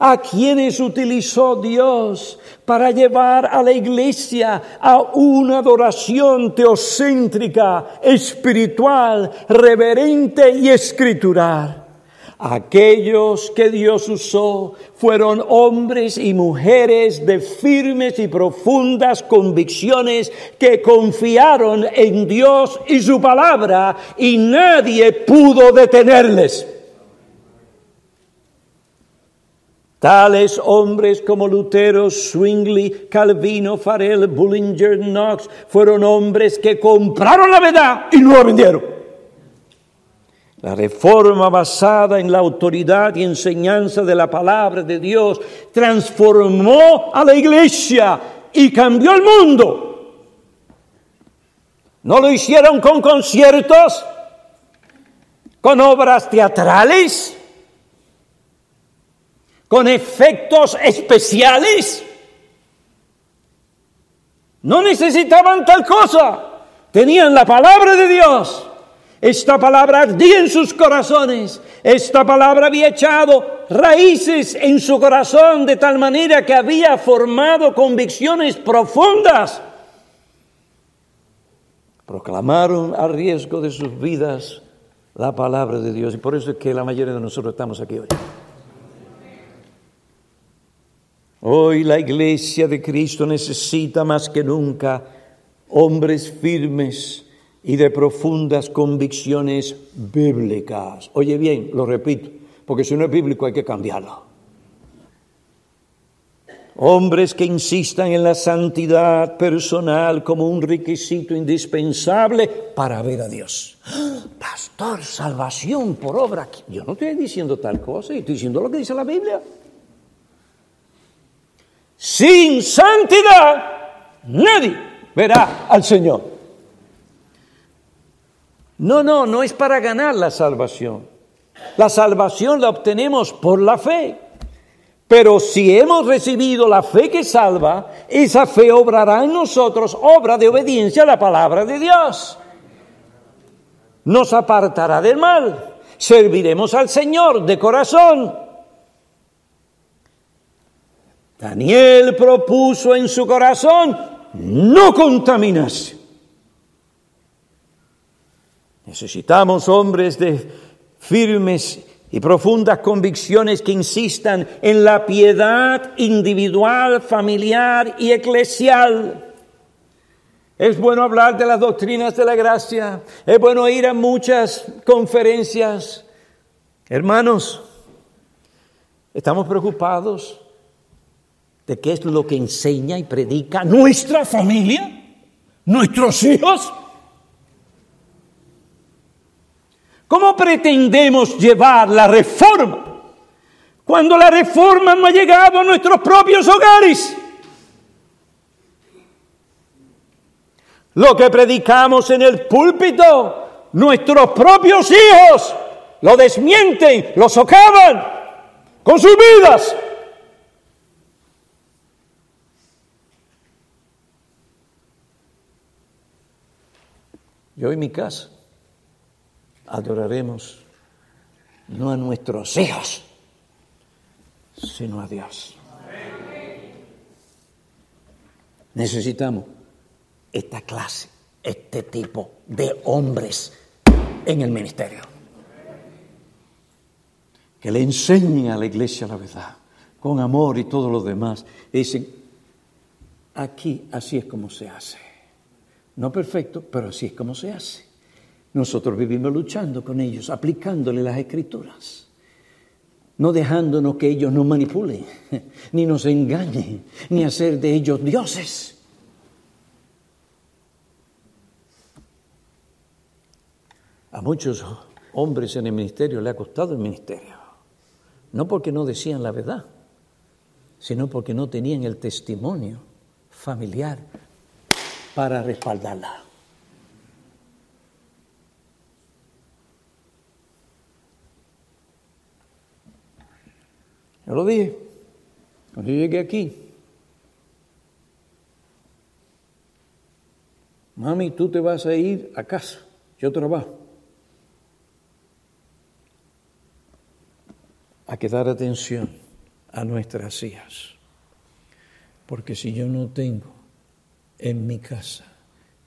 a quienes utilizó Dios para llevar a la iglesia a una adoración teocéntrica, espiritual, reverente y escritural. Aquellos que Dios usó fueron hombres y mujeres de firmes y profundas convicciones que confiaron en Dios y su palabra y nadie pudo detenerles. Tales hombres como Lutero, Swingley, Calvino, Farel, Bullinger, Knox fueron hombres que compraron la verdad y no la vendieron. La reforma basada en la autoridad y enseñanza de la palabra de Dios transformó a la iglesia y cambió el mundo. No lo hicieron con conciertos, con obras teatrales con efectos especiales. No necesitaban tal cosa. Tenían la palabra de Dios. Esta palabra ardía en sus corazones. Esta palabra había echado raíces en su corazón de tal manera que había formado convicciones profundas. Proclamaron a riesgo de sus vidas la palabra de Dios. Y por eso es que la mayoría de nosotros estamos aquí hoy. Hoy la iglesia de Cristo necesita más que nunca hombres firmes y de profundas convicciones bíblicas. Oye bien, lo repito, porque si no es bíblico hay que cambiarlo. Hombres que insistan en la santidad personal como un requisito indispensable para ver a Dios. Pastor, salvación por obra. Yo no estoy diciendo tal cosa, estoy diciendo lo que dice la Biblia. Sin santidad nadie verá al Señor. No, no, no es para ganar la salvación. La salvación la obtenemos por la fe. Pero si hemos recibido la fe que salva, esa fe obrará en nosotros obra de obediencia a la palabra de Dios. Nos apartará del mal. Serviremos al Señor de corazón. Daniel propuso en su corazón no contaminarse. Necesitamos hombres de firmes y profundas convicciones que insistan en la piedad individual, familiar y eclesial. Es bueno hablar de las doctrinas de la gracia, es bueno ir a muchas conferencias. Hermanos, Estamos preocupados de qué es lo que enseña y predica nuestra familia, nuestros hijos. ¿Cómo pretendemos llevar la reforma cuando la reforma no ha llegado a nuestros propios hogares? Lo que predicamos en el púlpito, nuestros propios hijos lo desmienten, lo socavan con sus vidas. Yo y mi casa adoraremos no a nuestros hijos, sino a Dios. Necesitamos esta clase, este tipo de hombres en el ministerio. Que le enseñen a la iglesia la verdad, con amor y todo lo demás. dicen, aquí así es como se hace. No perfecto, pero así es como se hace. Nosotros vivimos luchando con ellos, aplicándole las escrituras, no dejándonos que ellos nos manipulen, ni nos engañen, ni hacer de ellos dioses. A muchos hombres en el ministerio le ha costado el ministerio, no porque no decían la verdad, sino porque no tenían el testimonio familiar para respaldarla. Yo lo dije, cuando yo llegué aquí, mami, tú te vas a ir a casa, yo trabajo. A que dar atención a nuestras hijas. Porque si yo no tengo en mi casa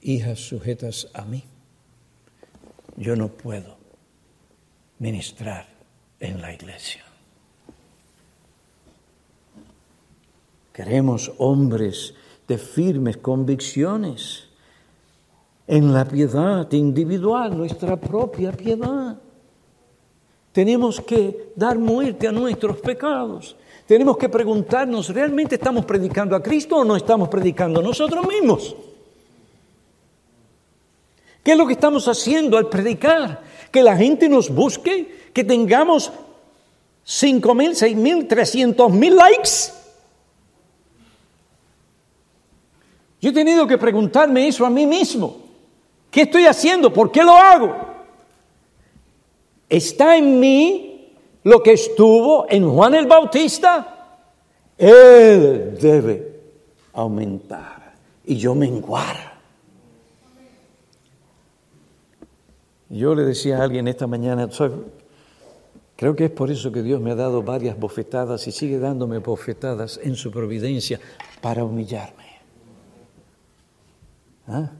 hijas sujetas a mí, yo no puedo ministrar en la iglesia. Queremos hombres de firmes convicciones en la piedad individual, nuestra propia piedad. Tenemos que dar muerte a nuestros pecados. Tenemos que preguntarnos, ¿realmente estamos predicando a Cristo o no estamos predicando nosotros mismos? ¿Qué es lo que estamos haciendo al predicar? Que la gente nos busque, que tengamos cinco mil, seis mil, trescientos mil likes. Yo he tenido que preguntarme eso a mí mismo. ¿Qué estoy haciendo? ¿Por qué lo hago? ¿Está en mí lo que estuvo en Juan el Bautista? Él debe aumentar y yo menguar. Yo le decía a alguien esta mañana, creo que es por eso que Dios me ha dado varias bofetadas y sigue dándome bofetadas en su providencia para humillarme. ¿Ah?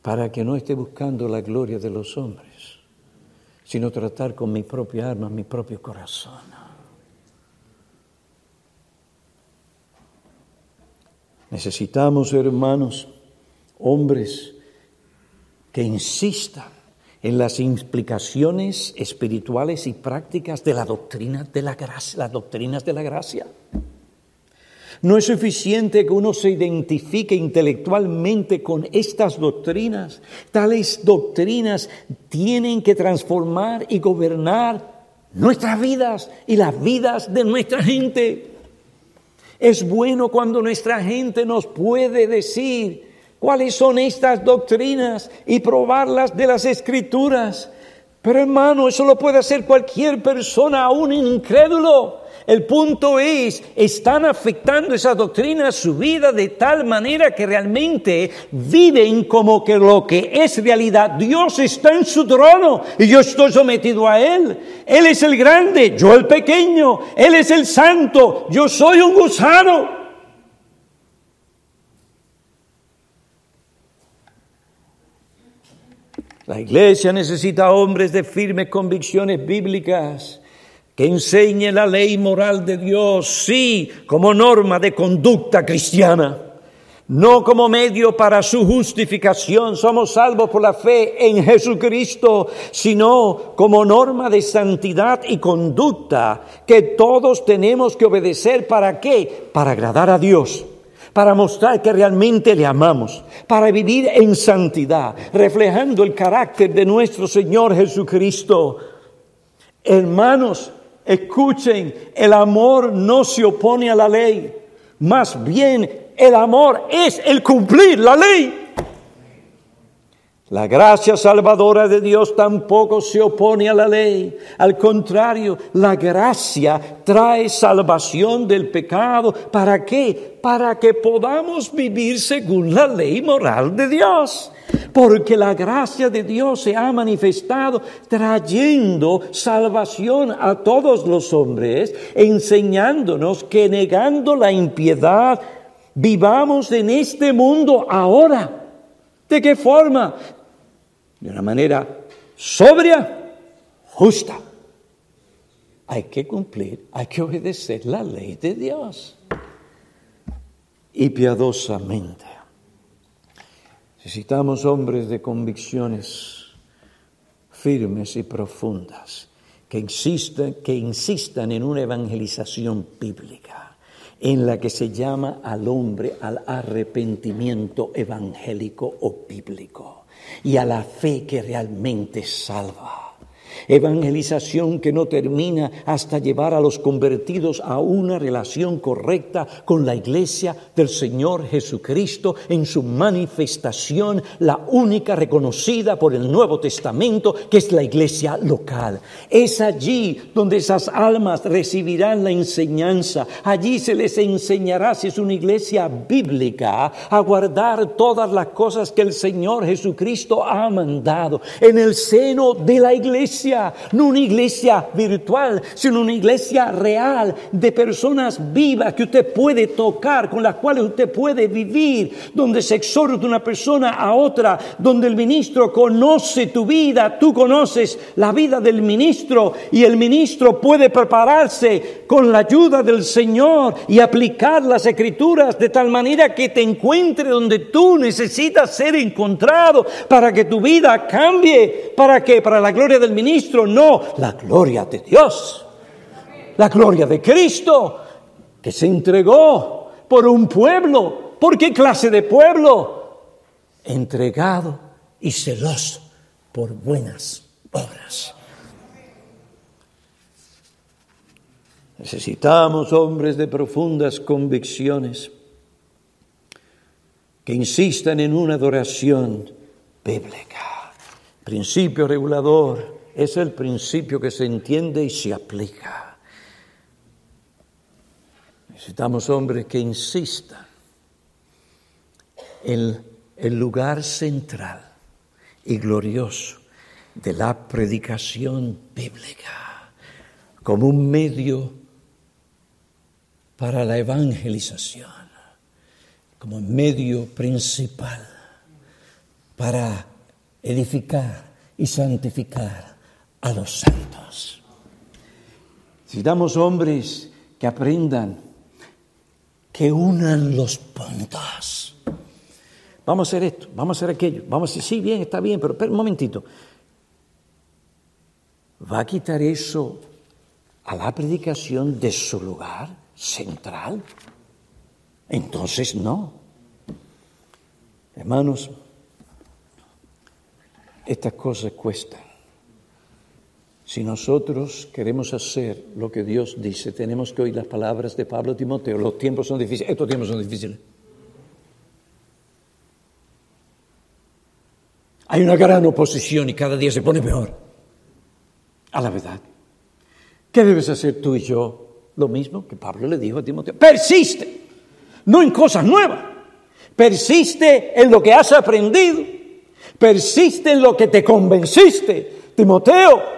Para que no esté buscando la gloria de los hombres, sino tratar con mi propia arma, mi propio corazón. Necesitamos, hermanos, hombres que insistan en las implicaciones espirituales y prácticas de la doctrina de la gracia, las doctrinas de la gracia. No es suficiente que uno se identifique intelectualmente con estas doctrinas. Tales doctrinas tienen que transformar y gobernar nuestras vidas y las vidas de nuestra gente. Es bueno cuando nuestra gente nos puede decir cuáles son estas doctrinas y probarlas de las escrituras. Pero hermano, eso lo puede hacer cualquier persona, aún incrédulo. El punto es, están afectando esa doctrina a su vida de tal manera que realmente viven como que lo que es realidad. Dios está en su trono y yo estoy sometido a Él. Él es el grande, yo el pequeño. Él es el santo, yo soy un gusano. La iglesia necesita hombres de firmes convicciones bíblicas que enseñe la ley moral de Dios, sí, como norma de conducta cristiana, no como medio para su justificación, somos salvos por la fe en Jesucristo, sino como norma de santidad y conducta que todos tenemos que obedecer. ¿Para qué? Para agradar a Dios, para mostrar que realmente le amamos, para vivir en santidad, reflejando el carácter de nuestro Señor Jesucristo. Hermanos, escuchen, el amor no se opone a la ley, más bien el amor es el cumplir la ley. La gracia salvadora de Dios tampoco se opone a la ley. Al contrario, la gracia trae salvación del pecado. ¿Para qué? Para que podamos vivir según la ley moral de Dios. Porque la gracia de Dios se ha manifestado trayendo salvación a todos los hombres, enseñándonos que negando la impiedad, vivamos en este mundo ahora. ¿De qué forma? De una manera sobria, justa. Hay que cumplir, hay que obedecer la ley de Dios. Y piadosamente. Necesitamos hombres de convicciones firmes y profundas que insistan, que insistan en una evangelización bíblica en la que se llama al hombre al arrepentimiento evangélico o bíblico y a la fe que realmente salva. Evangelización que no termina hasta llevar a los convertidos a una relación correcta con la iglesia del Señor Jesucristo en su manifestación, la única reconocida por el Nuevo Testamento, que es la iglesia local. Es allí donde esas almas recibirán la enseñanza. Allí se les enseñará, si es una iglesia bíblica, a guardar todas las cosas que el Señor Jesucristo ha mandado en el seno de la iglesia no una iglesia virtual, sino una iglesia real de personas vivas que usted puede tocar, con las cuales usted puede vivir, donde se exhorta una persona a otra, donde el ministro conoce tu vida, tú conoces la vida del ministro y el ministro puede prepararse con la ayuda del Señor y aplicar las escrituras de tal manera que te encuentre donde tú necesitas ser encontrado para que tu vida cambie, para que para la gloria del ministro no, la gloria de Dios, la gloria de Cristo, que se entregó por un pueblo. ¿Por qué clase de pueblo? Entregado y celoso por buenas obras. Necesitamos hombres de profundas convicciones que insistan en una adoración bíblica, principio regulador es el principio que se entiende y se aplica. Necesitamos hombres que insistan en el lugar central y glorioso de la predicación bíblica como un medio para la evangelización, como medio principal para edificar y santificar a los santos. Necesitamos hombres que aprendan, que unan los puntos. Vamos a hacer esto, vamos a hacer aquello, vamos a decir, sí, bien, está bien, pero espera un momentito. ¿Va a quitar eso a la predicación de su lugar central? Entonces no. Hermanos, estas cosas cuestan. Si nosotros queremos hacer lo que Dios dice, tenemos que oír las palabras de Pablo Timoteo. Los tiempos son difíciles, estos tiempos son difíciles. Hay una gran oposición y cada día se pone peor a la verdad. ¿Qué debes hacer tú y yo? Lo mismo que Pablo le dijo a Timoteo. Persiste, no en cosas nuevas. Persiste en lo que has aprendido. Persiste en lo que te convenciste. Timoteo,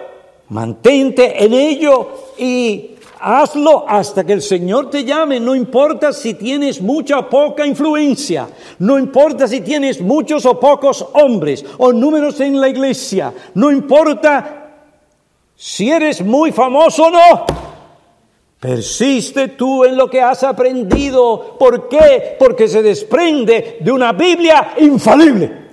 Mantente en ello y hazlo hasta que el Señor te llame. No importa si tienes mucha o poca influencia. No importa si tienes muchos o pocos hombres o números en la iglesia. No importa si eres muy famoso o no. Persiste tú en lo que has aprendido. ¿Por qué? Porque se desprende de una Biblia infalible.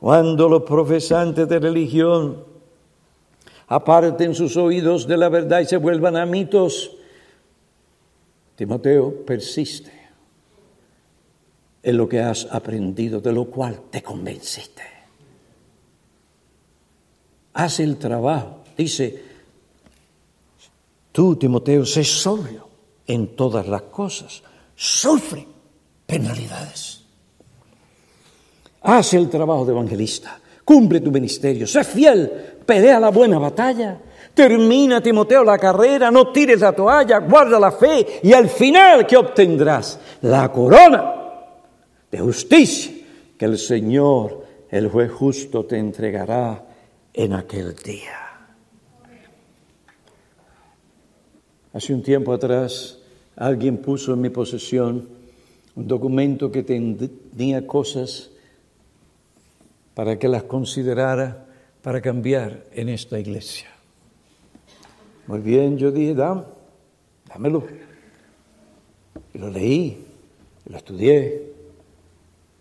Cuando los profesantes de religión aparten sus oídos de la verdad y se vuelvan a mitos, Timoteo persiste en lo que has aprendido, de lo cual te convenciste. Haz el trabajo. Dice, tú, Timoteo, sé sobrio en todas las cosas. Sufre penalidades. Haz el trabajo de evangelista. Cumple tu ministerio. Sé fiel. Pelea la buena batalla. Termina, Timoteo, la carrera. No tires la toalla. Guarda la fe. Y al final, ¿qué obtendrás? La corona de justicia que el Señor, el juez justo, te entregará en aquel día. Hace un tiempo atrás alguien puso en mi posesión un documento que tenía cosas para que las considerara para cambiar en esta iglesia. Muy bien, yo dije, dámelo. Y lo leí, lo estudié,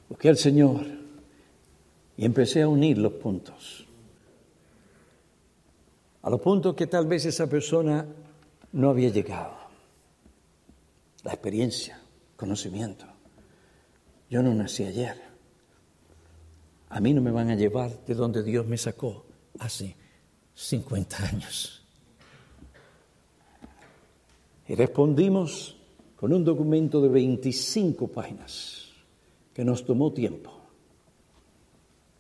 busqué al Señor y empecé a unir los puntos. A los puntos que tal vez esa persona no había llegado. La experiencia, conocimiento. Yo no nací ayer. A mí no me van a llevar de donde Dios me sacó hace 50 años. Y respondimos con un documento de 25 páginas que nos tomó tiempo.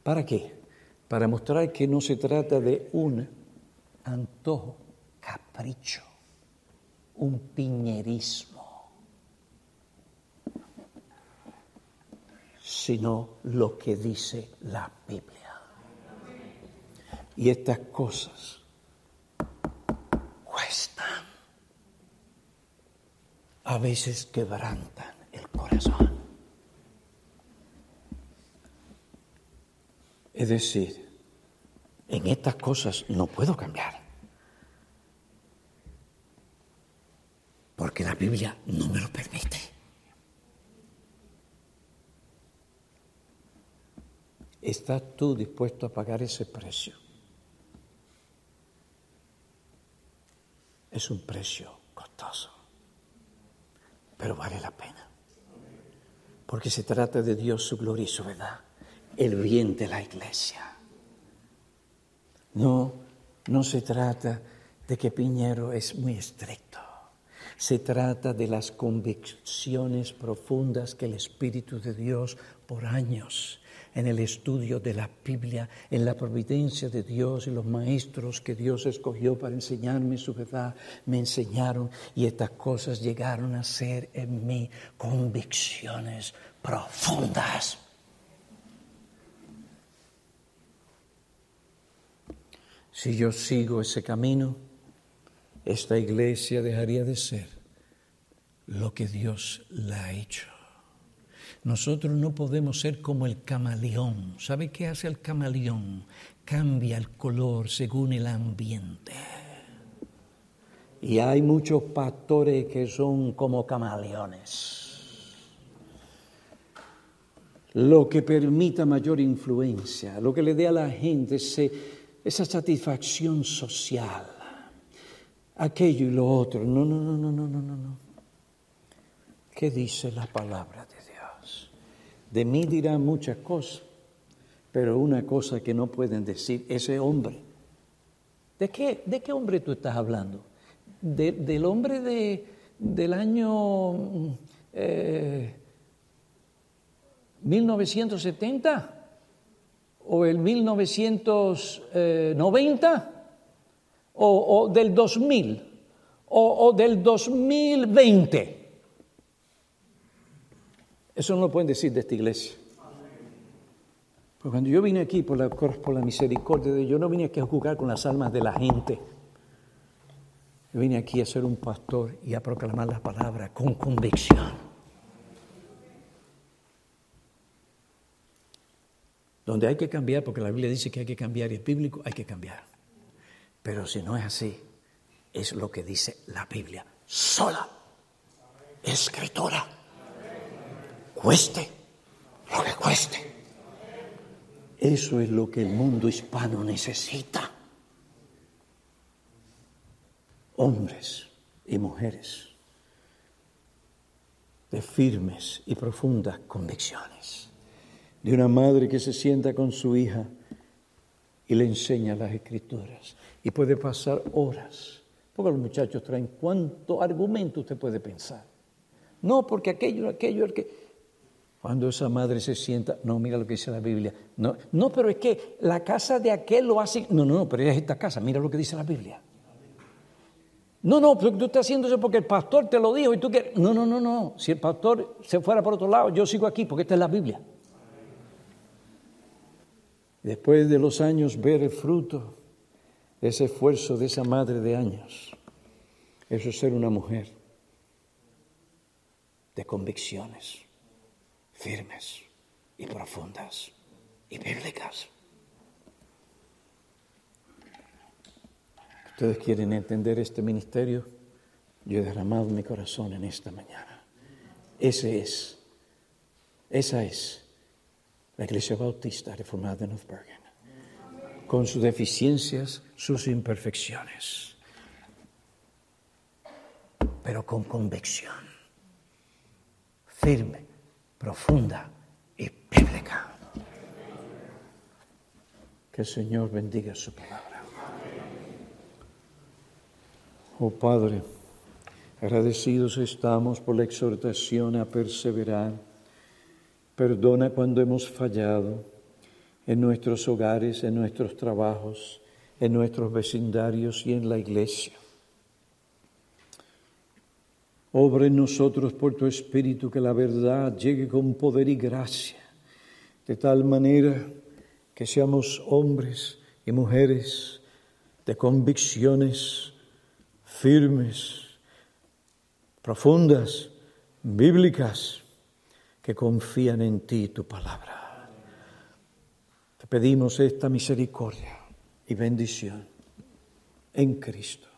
¿Para qué? Para mostrar que no se trata de un antojo, capricho, un piñerismo, sino lo que dice la Biblia. Y estas cosas cuestan, a veces quebrantan el corazón. Es decir, en estas cosas no puedo cambiar. Porque la Biblia no me lo permite. ¿Estás tú dispuesto a pagar ese precio? Es un precio costoso, pero vale la pena. Porque se trata de Dios, su gloria y su verdad el bien de la iglesia. No, no se trata de que Piñero es muy estricto. Se trata de las convicciones profundas que el Espíritu de Dios por años en el estudio de la Biblia, en la providencia de Dios y los maestros que Dios escogió para enseñarme su verdad, me enseñaron y estas cosas llegaron a ser en mí convicciones profundas. Si yo sigo ese camino, esta iglesia dejaría de ser lo que Dios la ha hecho. Nosotros no podemos ser como el camaleón. ¿Sabe qué hace el camaleón? Cambia el color según el ambiente. Y hay muchos pastores que son como camaleones. Lo que permita mayor influencia, lo que le dé a la gente esa satisfacción social, aquello y lo otro. No, no, no, no, no, no, no. ¿Qué dice la palabra de Dios? De mí dirán muchas cosas, pero una cosa que no pueden decir, ese hombre. ¿De qué, de qué hombre tú estás hablando? ¿Del hombre de, del año 1970? Eh, o el 1990 o, del 2000 o, del 2020. Eso no lo pueden decir de esta iglesia. Porque cuando yo vine aquí por la, por la misericordia de Dios, yo no vine aquí a jugar con las almas de la gente. Yo vine aquí a ser un pastor y a proclamar la palabra con convicción. donde hay que cambiar, porque la Biblia dice que hay que cambiar y es bíblico, hay que cambiar. Pero si no es así, es lo que dice la Biblia, sola, escritura, cueste lo que cueste. Eso es lo que el mundo hispano necesita. Hombres y mujeres de firmes y profundas convicciones. De una madre que se sienta con su hija y le enseña las escrituras. Y puede pasar horas, porque los muchachos traen cuánto argumento usted puede pensar. No, porque aquello, aquello, el que... Cuando esa madre se sienta, no, mira lo que dice la Biblia. No, no, pero es que la casa de aquel lo hace. No, no, no, pero es esta casa, mira lo que dice la Biblia. No, no, pero tú estás haciendo eso porque el pastor te lo dijo y tú quieres. No, no, no, no. Si el pastor se fuera por otro lado, yo sigo aquí porque esta es la Biblia. Después de los años, ver el fruto de ese esfuerzo de esa madre de años. Eso es ser una mujer de convicciones firmes y profundas y bíblicas. Ustedes quieren entender este ministerio, yo he derramado mi corazón en esta mañana. Ese es, esa es la Iglesia Bautista Reformada de North con sus deficiencias, sus imperfecciones, pero con convicción, firme, profunda y bíblica. Que el Señor bendiga su palabra. Oh Padre, agradecidos estamos por la exhortación a perseverar. Perdona cuando hemos fallado en nuestros hogares, en nuestros trabajos, en nuestros vecindarios y en la iglesia. Obra en nosotros por tu Espíritu que la verdad llegue con poder y gracia, de tal manera que seamos hombres y mujeres de convicciones firmes, profundas, bíblicas, que confían en ti tu palabra. Te pedimos esta misericordia y bendición en Cristo.